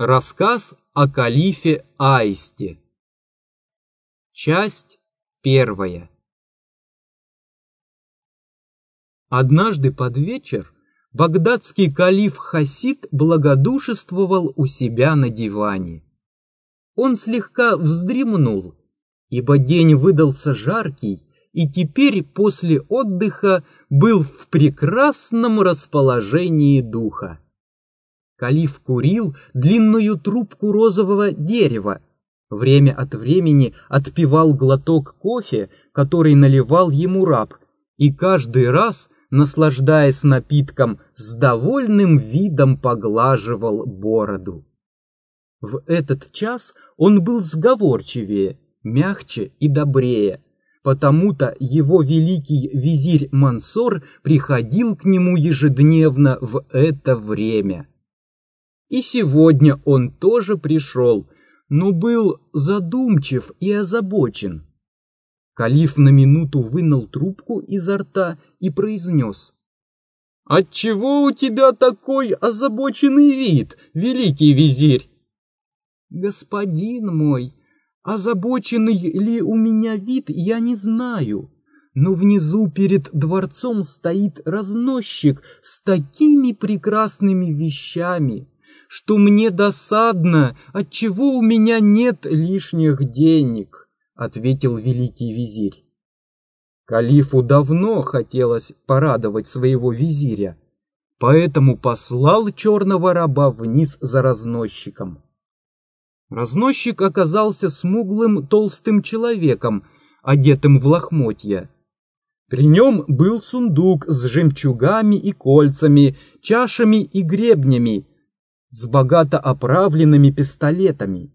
Рассказ о калифе Аисте. Часть первая. Однажды под вечер багдадский калиф Хасид благодушествовал у себя на диване. Он слегка вздремнул, ибо день выдался жаркий, и теперь после отдыха был в прекрасном расположении духа. Калиф курил длинную трубку розового дерева. Время от времени отпивал глоток кофе, который наливал ему раб, и каждый раз, наслаждаясь напитком, с довольным видом поглаживал бороду. В этот час он был сговорчивее, мягче и добрее, потому-то его великий визирь Мансор приходил к нему ежедневно в это время. И сегодня он тоже пришел, но был задумчив и озабочен. Калиф на минуту вынул трубку изо рта и произнес. «Отчего у тебя такой озабоченный вид, великий визирь?» «Господин мой, озабоченный ли у меня вид, я не знаю, но внизу перед дворцом стоит разносчик с такими прекрасными вещами» что мне досадно, отчего у меня нет лишних денег, ответил великий визирь. Калифу давно хотелось порадовать своего визиря, поэтому послал черного раба вниз за разносчиком. Разносчик оказался смуглым толстым человеком, одетым в лохмотья. При нем был сундук с жемчугами и кольцами, чашами и гребнями, с богато оправленными пистолетами.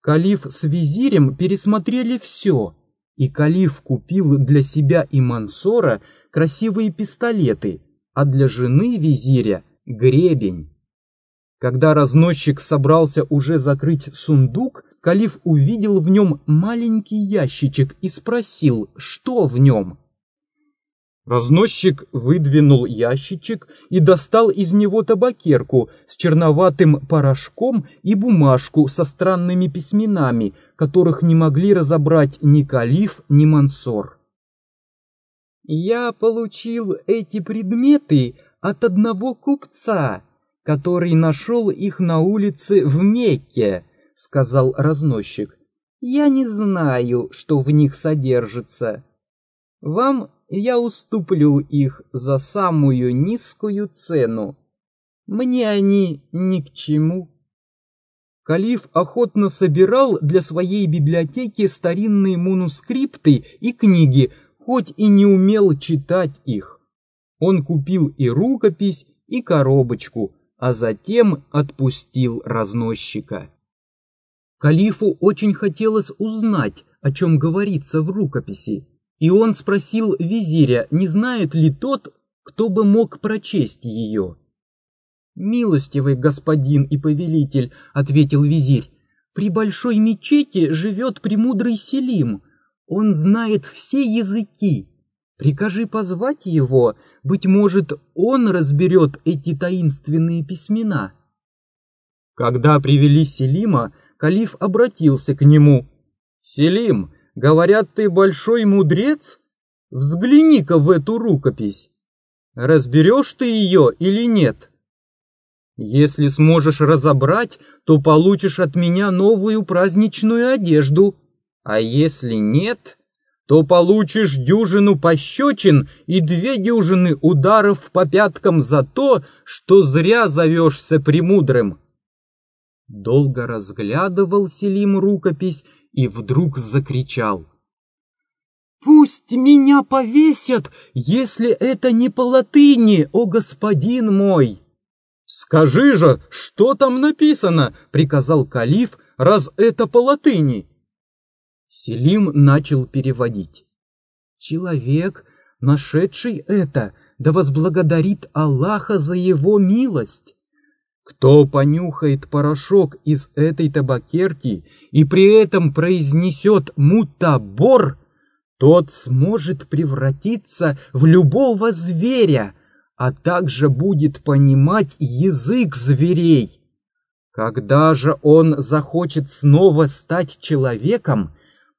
Калиф с визирем пересмотрели все, и Калиф купил для себя и Мансора красивые пистолеты, а для жены визиря — гребень. Когда разносчик собрался уже закрыть сундук, Калиф увидел в нем маленький ящичек и спросил, что в нем. Разносчик выдвинул ящичек и достал из него табакерку с черноватым порошком и бумажку со странными письменами, которых не могли разобрать ни Калиф, ни Мансор. «Я получил эти предметы от одного купца, который нашел их на улице в Мекке», — сказал разносчик. «Я не знаю, что в них содержится. Вам я уступлю их за самую низкую цену. Мне они ни к чему. Калиф охотно собирал для своей библиотеки старинные манускрипты и книги, хоть и не умел читать их. Он купил и рукопись, и коробочку, а затем отпустил разносчика. Калифу очень хотелось узнать, о чем говорится в рукописи, и он спросил визиря, не знает ли тот, кто бы мог прочесть ее. «Милостивый господин и повелитель», — ответил визирь, — «при большой мечети живет премудрый Селим. Он знает все языки. Прикажи позвать его, быть может, он разберет эти таинственные письмена». Когда привели Селима, калиф обратился к нему. «Селим, Говорят, ты большой мудрец? Взгляни-ка в эту рукопись. Разберешь ты ее или нет? Если сможешь разобрать, то получишь от меня новую праздничную одежду, а если нет, то получишь дюжину пощечин и две дюжины ударов по пяткам за то, что зря зовешься премудрым. Долго разглядывал Селим рукопись и вдруг закричал. «Пусть меня повесят, если это не по латыни, о господин мой!» «Скажи же, что там написано?» — приказал калиф, раз это по латыни. Селим начал переводить. «Человек, нашедший это, да возблагодарит Аллаха за его милость. Кто понюхает порошок из этой табакерки и при этом произнесет мутабор, тот сможет превратиться в любого зверя, а также будет понимать язык зверей. Когда же он захочет снова стать человеком,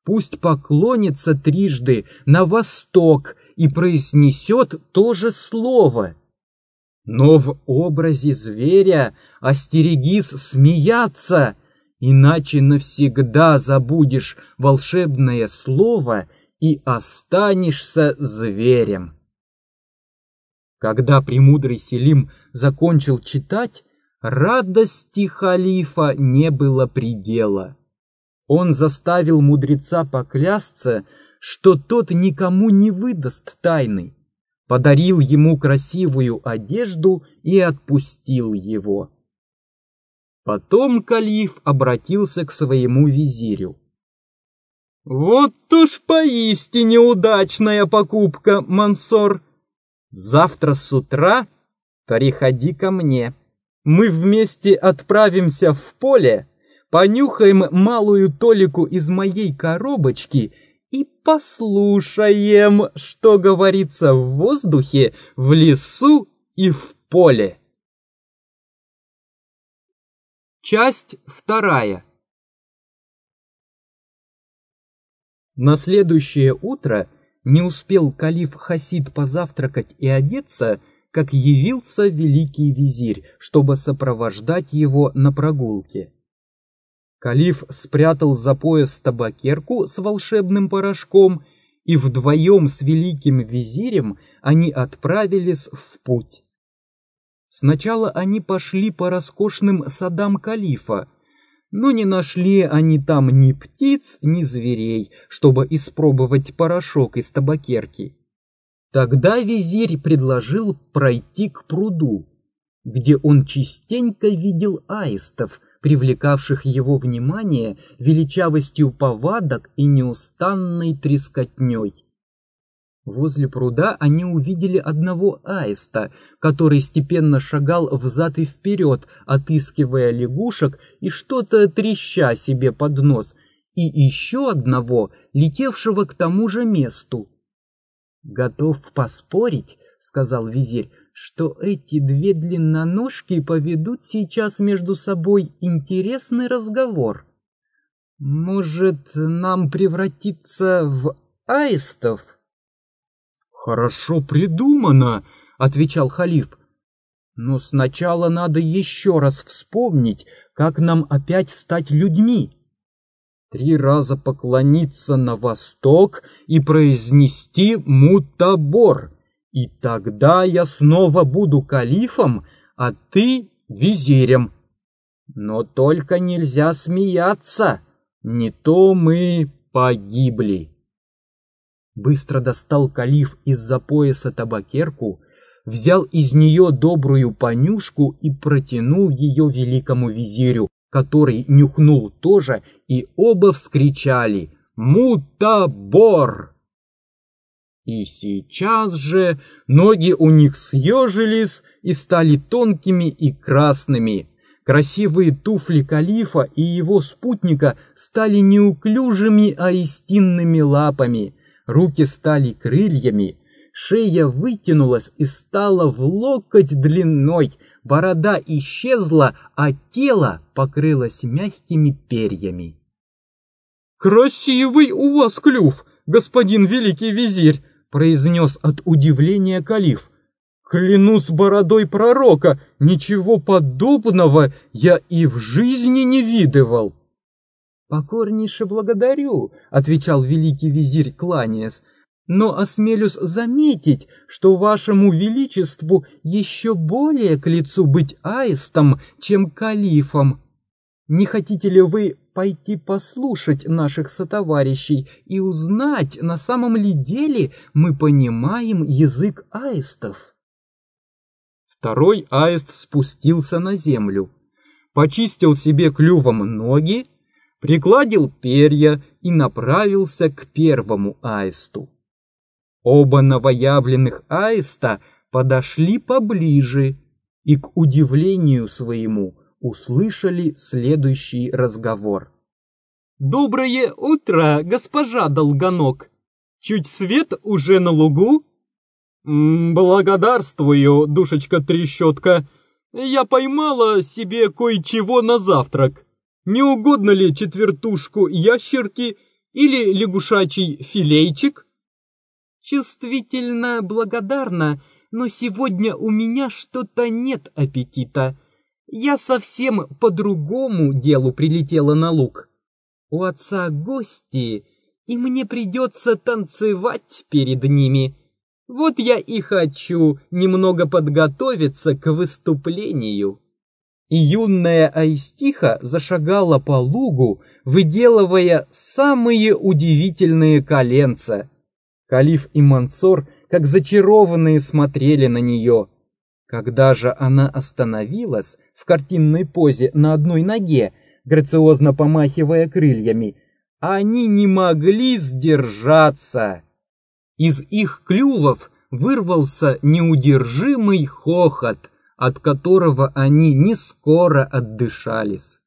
пусть поклонится трижды на восток и произнесет то же слово. Но в образе зверя остерегись смеяться, иначе навсегда забудешь волшебное слово и останешься зверем. Когда премудрый Селим закончил читать, радости халифа не было предела. Он заставил мудреца поклясться, что тот никому не выдаст тайны, подарил ему красивую одежду и отпустил его. Потом калиф обратился к своему визирю. «Вот уж поистине удачная покупка, Мансор!» Завтра с утра приходи ко мне. Мы вместе отправимся в поле, понюхаем малую толику из моей коробочки и послушаем, что говорится в воздухе, в лесу и в поле. Часть вторая. На следующее утро не успел калиф Хасид позавтракать и одеться, как явился великий визирь, чтобы сопровождать его на прогулке. Калиф спрятал за пояс табакерку с волшебным порошком, и вдвоем с великим визирем они отправились в путь. Сначала они пошли по роскошным садам калифа, но не нашли они там ни птиц, ни зверей, чтобы испробовать порошок из табакерки. Тогда визирь предложил пройти к пруду, где он частенько видел аистов, привлекавших его внимание величавостью повадок и неустанной трескотней. Возле пруда они увидели одного аиста, который степенно шагал взад и вперед, отыскивая лягушек и что-то треща себе под нос, и еще одного, летевшего к тому же месту. «Готов поспорить», — сказал визирь, — «что эти две длинноножки поведут сейчас между собой интересный разговор. Может, нам превратиться в аистов?» Хорошо придумано, отвечал халиф. Но сначала надо еще раз вспомнить, как нам опять стать людьми. Три раза поклониться на восток и произнести мутабор, и тогда я снова буду калифом, а ты визирем. Но только нельзя смеяться, не то мы погибли. Быстро достал калиф из-за пояса табакерку, взял из нее добрую понюшку и протянул ее великому визирю, который нюхнул тоже, и оба вскричали «Мутабор!». И сейчас же ноги у них съежились и стали тонкими и красными. Красивые туфли калифа и его спутника стали неуклюжими, а истинными лапами — руки стали крыльями, шея вытянулась и стала в локоть длиной, борода исчезла, а тело покрылось мягкими перьями. «Красивый у вас клюв, господин великий визирь!» произнес от удивления калиф. «Клянусь бородой пророка, ничего подобного я и в жизни не видывал!» «Покорнейше благодарю», — отвечал великий визирь, кланяясь, «но осмелюсь заметить, что вашему величеству еще более к лицу быть аистом, чем калифом. Не хотите ли вы пойти послушать наших сотоварищей и узнать, на самом ли деле мы понимаем язык аистов?» Второй аист спустился на землю, почистил себе клювом ноги пригладил перья и направился к первому аисту. Оба новоявленных аиста подошли поближе и, к удивлению своему, услышали следующий разговор. «Доброе утро, госпожа Долгоног! Чуть свет уже на лугу?» «Благодарствую, душечка-трещотка. Я поймала себе кое-чего на завтрак. Не угодно ли четвертушку ящерки или лягушачий филейчик? Чувствительно благодарна, но сегодня у меня что-то нет аппетита. Я совсем по другому делу прилетела на луг. У отца гости, и мне придется танцевать перед ними. Вот я и хочу немного подготовиться к выступлению. И юная Аистиха зашагала по лугу, выделывая самые удивительные коленца. Калиф и Мансор, как зачарованные, смотрели на нее. Когда же она остановилась в картинной позе на одной ноге, грациозно помахивая крыльями, они не могли сдержаться. Из их клювов вырвался неудержимый хохот, от которого они не скоро отдышались.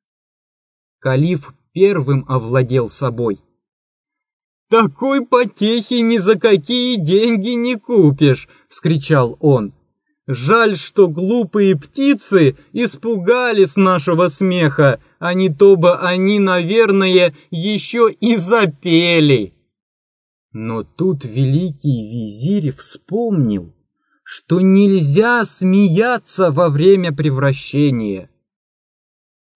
Калиф первым овладел собой. «Такой потехи ни за какие деньги не купишь!» — вскричал он. «Жаль, что глупые птицы испугались нашего смеха, а не то бы они, наверное, еще и запели!» Но тут великий визирь вспомнил, что нельзя смеяться во время превращения.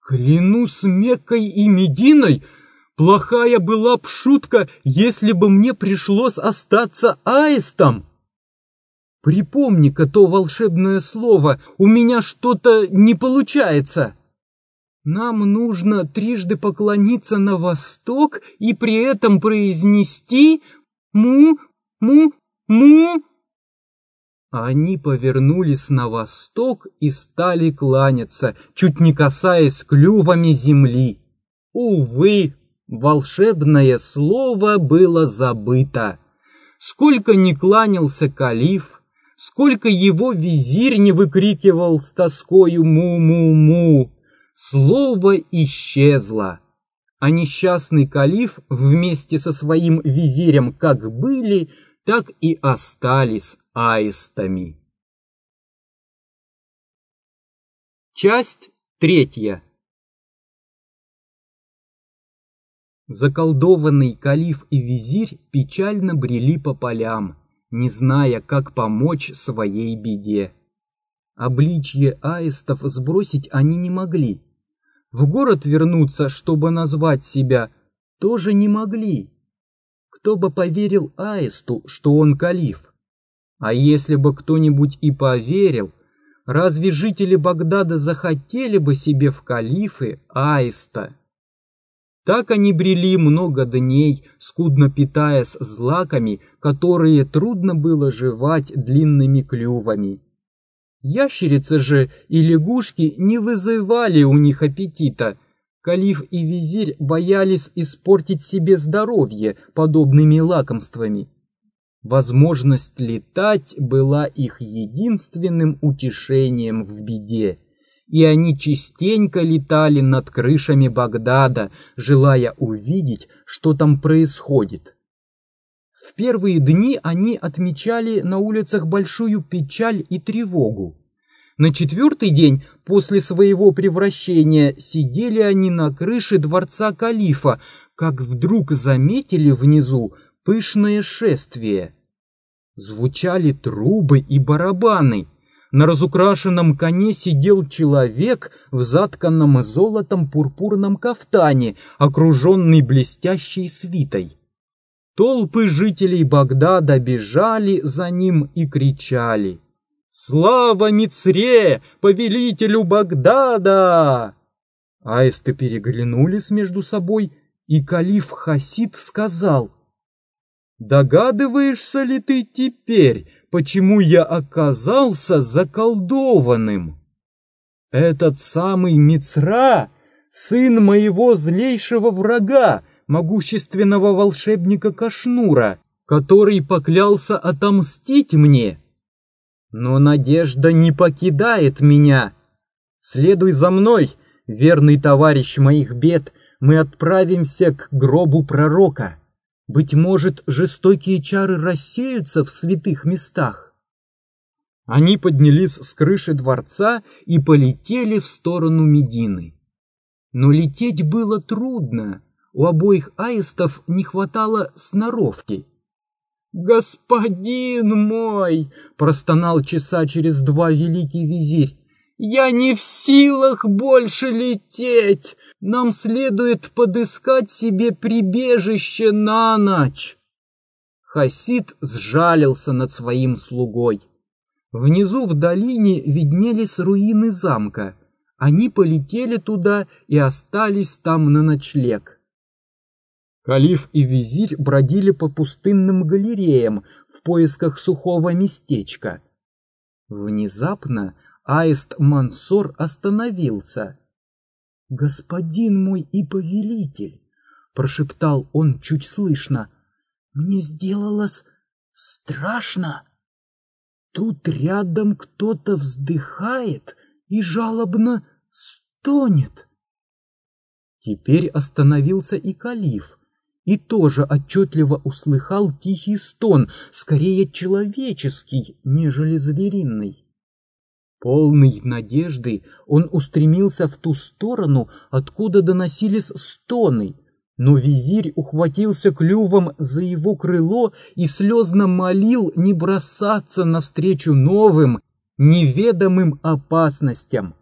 Клянусь Меккой и Мединой, плохая была б шутка, если бы мне пришлось остаться аистом. Припомни-ка то волшебное слово, у меня что-то не получается. Нам нужно трижды поклониться на восток и при этом произнести Му, му, му!» Они повернулись на восток и стали кланяться, чуть не касаясь клювами земли. Увы, волшебное слово было забыто. Сколько ни кланялся калиф, сколько его визирь не выкрикивал с тоскою «му-му-му», слово исчезло а несчастный калиф вместе со своим визирем как были, так и остались аистами. Часть третья Заколдованный калиф и визирь печально брели по полям, не зная, как помочь своей беде. Обличье аистов сбросить они не могли, в город вернуться, чтобы назвать себя, тоже не могли. Кто бы поверил Аисту, что он калиф? А если бы кто-нибудь и поверил, разве жители Багдада захотели бы себе в калифы Аиста? Так они брели много дней, скудно питаясь злаками, которые трудно было жевать длинными клювами. Ящерицы же и лягушки не вызывали у них аппетита. Калиф и визирь боялись испортить себе здоровье подобными лакомствами. Возможность летать была их единственным утешением в беде, и они частенько летали над крышами Багдада, желая увидеть, что там происходит. В первые дни они отмечали на улицах большую печаль и тревогу. На четвертый день после своего превращения сидели они на крыше дворца калифа, как вдруг заметили внизу пышное шествие. Звучали трубы и барабаны. На разукрашенном коне сидел человек в затканном золотом пурпурном кафтане, окруженный блестящей свитой. Толпы жителей Багдада бежали за ним и кричали «Слава Мицре, повелителю Багдада!» Аисты переглянулись между собой, и калиф Хасид сказал «Догадываешься ли ты теперь, почему я оказался заколдованным?» «Этот самый Мицра, сын моего злейшего врага, могущественного волшебника Кашнура, который поклялся отомстить мне. Но надежда не покидает меня. Следуй за мной, верный товарищ моих бед, мы отправимся к гробу пророка. Быть может, жестокие чары рассеются в святых местах. Они поднялись с крыши дворца и полетели в сторону Медины. Но лететь было трудно, у обоих аистов не хватало сноровки. «Господин мой!» — простонал часа через два великий визирь. «Я не в силах больше лететь! Нам следует подыскать себе прибежище на ночь!» Хасид сжалился над своим слугой. Внизу в долине виднелись руины замка. Они полетели туда и остались там на ночлег. Калиф и визирь бродили по пустынным галереям в поисках сухого местечка. Внезапно аист Мансор остановился. «Господин мой и повелитель!» — прошептал он чуть слышно. «Мне сделалось страшно!» Тут рядом кто-то вздыхает и жалобно стонет. Теперь остановился и калиф, и тоже отчетливо услыхал тихий стон, скорее человеческий, нежели звериный. Полный надежды он устремился в ту сторону, откуда доносились стоны — но визирь ухватился клювом за его крыло и слезно молил не бросаться навстречу новым, неведомым опасностям.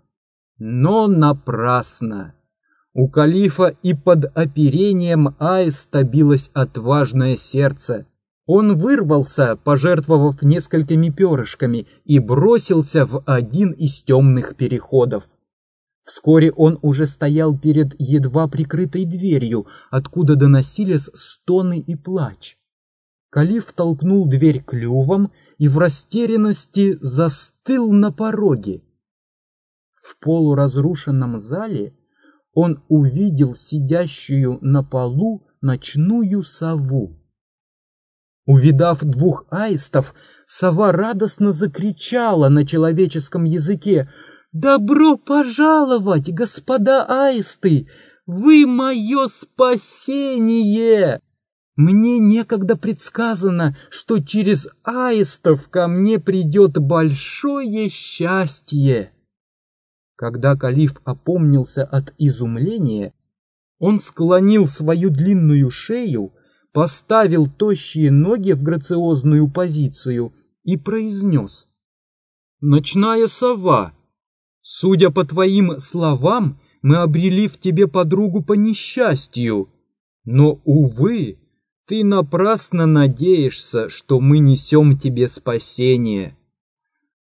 Но напрасно. У калифа и под оперением аиста билось отважное сердце. Он вырвался, пожертвовав несколькими перышками, и бросился в один из темных переходов. Вскоре он уже стоял перед едва прикрытой дверью, откуда доносились стоны и плач. Калиф толкнул дверь клювом и в растерянности застыл на пороге. В полуразрушенном зале он увидел сидящую на полу ночную сову. Увидав двух аистов, сова радостно закричала на человеческом языке — «Добро пожаловать, господа аисты! Вы мое спасение!» Мне некогда предсказано, что через аистов ко мне придет большое счастье. Когда калиф опомнился от изумления, он склонил свою длинную шею, поставил тощие ноги в грациозную позицию и произнес. «Ночная сова, Судя по твоим словам, мы обрели в тебе подругу по несчастью. Но, увы, ты напрасно надеешься, что мы несем тебе спасение.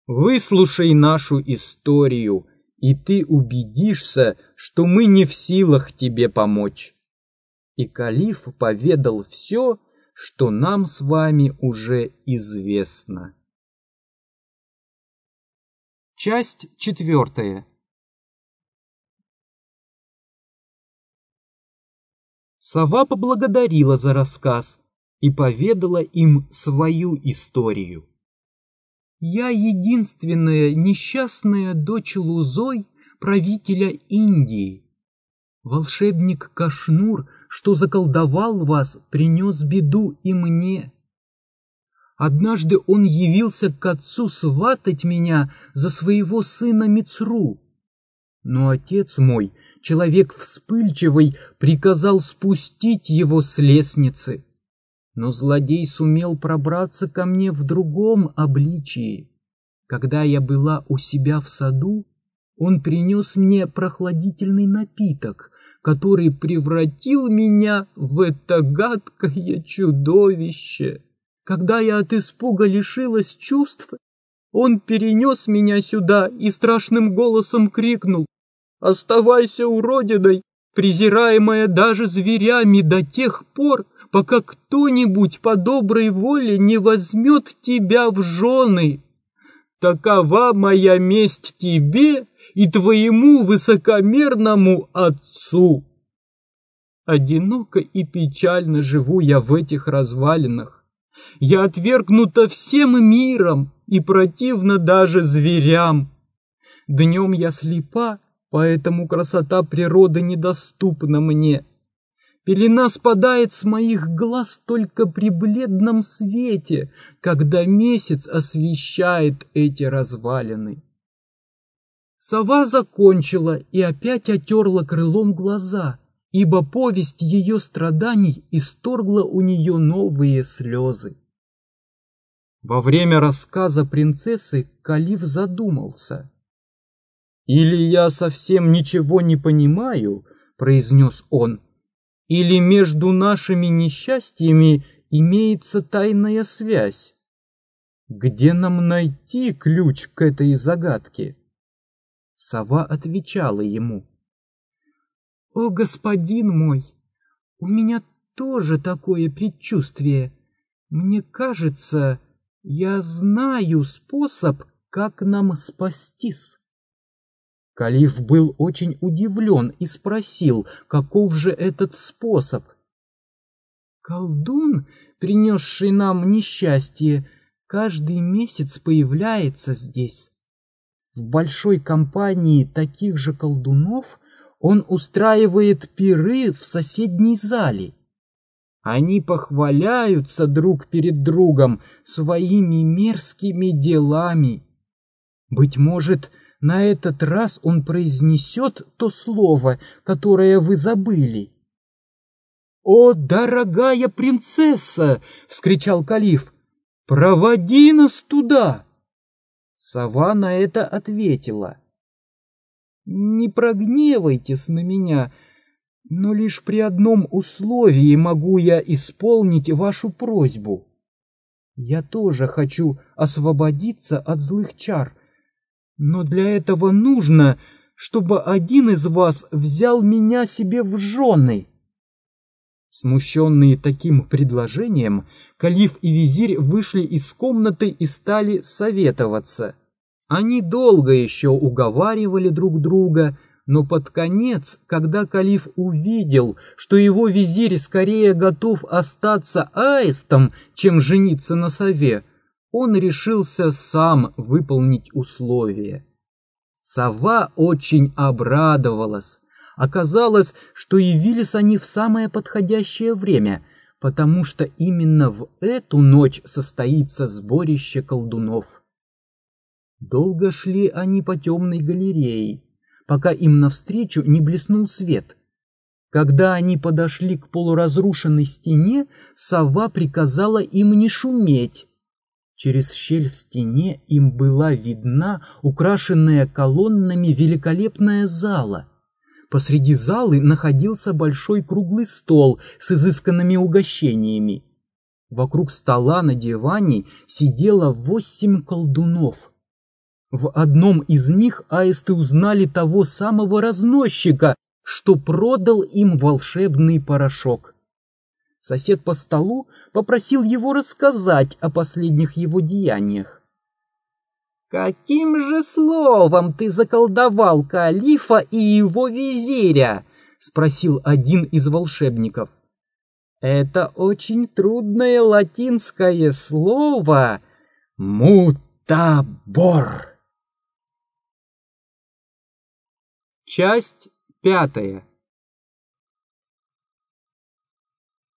Выслушай нашу историю, и ты убедишься, что мы не в силах тебе помочь. И калиф поведал все, что нам с вами уже известно. Часть четвертая. Сова поблагодарила за рассказ и поведала им свою историю. «Я единственная несчастная дочь Лузой, правителя Индии. Волшебник Кашнур, что заколдовал вас, принес беду и мне. Однажды он явился к отцу сватать меня за своего сына Мицру. Но отец мой, человек вспыльчивый, приказал спустить его с лестницы. Но злодей сумел пробраться ко мне в другом обличии. Когда я была у себя в саду, он принес мне прохладительный напиток, который превратил меня в это гадкое чудовище. Когда я от испуга лишилась чувств, он перенес меня сюда и страшным голосом крикнул «Оставайся уродиной, презираемая даже зверями до тех пор, пока кто-нибудь по доброй воле не возьмет тебя в жены. Такова моя месть тебе и твоему высокомерному отцу». Одиноко и печально живу я в этих развалинах я отвергнута всем миром и противна даже зверям. Днем я слепа, поэтому красота природы недоступна мне. Пелена спадает с моих глаз только при бледном свете, когда месяц освещает эти развалины. Сова закончила и опять отерла крылом глаза, ибо повесть ее страданий исторгла у нее новые слезы. Во время рассказа принцессы Калиф задумался. «Или я совсем ничего не понимаю», — произнес он, — «или между нашими несчастьями имеется тайная связь. Где нам найти ключ к этой загадке?» Сова отвечала ему. «О, господин мой, у меня тоже такое предчувствие. Мне кажется, я знаю способ, как нам спастись. Калиф был очень удивлен и спросил, каков же этот способ. Колдун, принесший нам несчастье, каждый месяц появляется здесь. В большой компании таких же колдунов он устраивает пиры в соседней зале. Они похваляются друг перед другом своими мерзкими делами. Быть может, на этот раз он произнесет то слово, которое вы забыли. «О, дорогая принцесса!» — вскричал Калиф. «Проводи нас туда!» Сова на это ответила. «Не прогневайтесь на меня, но лишь при одном условии могу я исполнить вашу просьбу. Я тоже хочу освободиться от злых чар, но для этого нужно, чтобы один из вас взял меня себе в жены. Смущенные таким предложением, Калиф и визирь вышли из комнаты и стали советоваться. Они долго еще уговаривали друг друга, но под конец, когда калиф увидел, что его визирь скорее готов остаться аистом, чем жениться на сове, он решился сам выполнить условия. Сова очень обрадовалась. Оказалось, что явились они в самое подходящее время, потому что именно в эту ночь состоится сборище колдунов. Долго шли они по темной галерее, пока им навстречу не блеснул свет. Когда они подошли к полуразрушенной стене, сова приказала им не шуметь. Через щель в стене им была видна украшенная колоннами великолепная зала. Посреди залы находился большой круглый стол с изысканными угощениями. Вокруг стола на диване сидело восемь колдунов — в одном из них аисты узнали того самого разносчика, что продал им волшебный порошок. Сосед по столу попросил его рассказать о последних его деяниях. «Каким же словом ты заколдовал калифа и его визиря?» — спросил один из волшебников. «Это очень трудное латинское слово «мутабор». Часть пятая.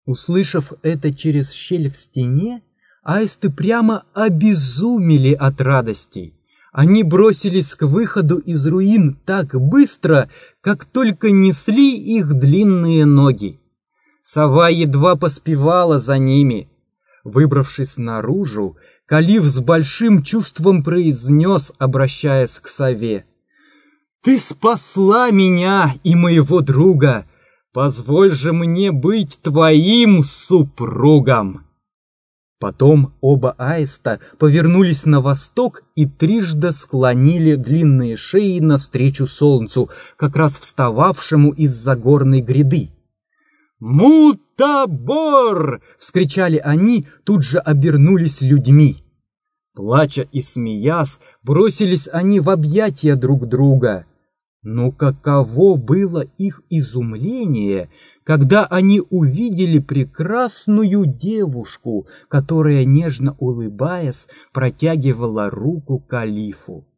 Услышав это через щель в стене, аисты прямо обезумели от радости. Они бросились к выходу из руин так быстро, как только несли их длинные ноги. Сова едва поспевала за ними. Выбравшись наружу, Калиф с большим чувством произнес, обращаясь к сове. Ты спасла меня и моего друга. Позволь же мне быть твоим супругом. Потом оба аиста повернулись на восток и трижды склонили длинные шеи навстречу солнцу, как раз встававшему из-за горной гряды. «Мутабор!» — вскричали они, тут же обернулись людьми. Плача и смеясь, бросились они в объятия друг друга. Но каково было их изумление, когда они увидели прекрасную девушку, которая, нежно улыбаясь, протягивала руку калифу.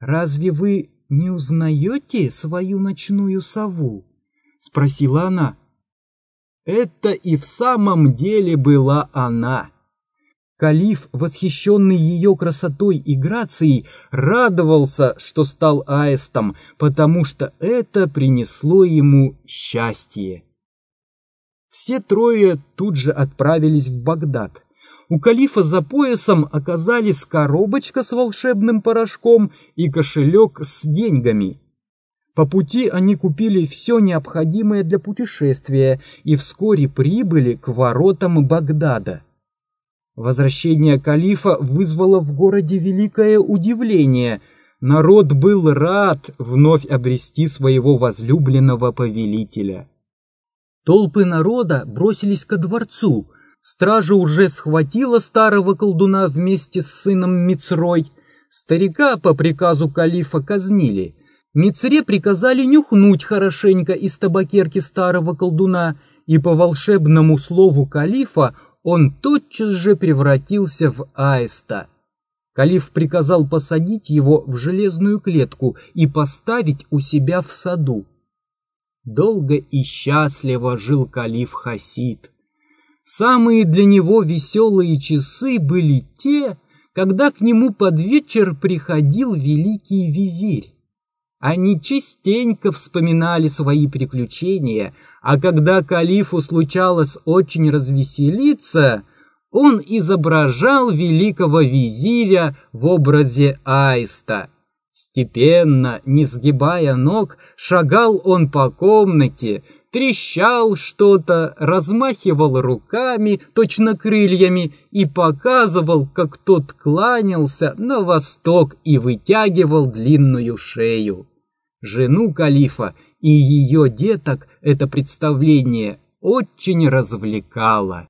«Разве вы не узнаете свою ночную сову?» — спросила она. Это и в самом деле была она. Калиф, восхищенный ее красотой и грацией, радовался, что стал аистом, потому что это принесло ему счастье. Все трое тут же отправились в Багдад. У калифа за поясом оказались коробочка с волшебным порошком и кошелек с деньгами. По пути они купили все необходимое для путешествия и вскоре прибыли к воротам Багдада. Возвращение калифа вызвало в городе великое удивление. Народ был рад вновь обрести своего возлюбленного повелителя. Толпы народа бросились ко дворцу. Стража уже схватила старого колдуна вместе с сыном Мицрой. Старика по приказу калифа казнили. Мицре приказали нюхнуть хорошенько из табакерки старого колдуна, и по волшебному слову калифа он тотчас же превратился в аиста. Калиф приказал посадить его в железную клетку и поставить у себя в саду. Долго и счастливо жил калиф Хасид. Самые для него веселые часы были те, когда к нему под вечер приходил великий визирь. Они частенько вспоминали свои приключения, а когда калифу случалось очень развеселиться, он изображал великого визиря в образе аиста. Степенно, не сгибая ног, шагал он по комнате, трещал что-то, размахивал руками, точно крыльями, и показывал, как тот кланялся на восток и вытягивал длинную шею. Жену калифа и ее деток это представление очень развлекало.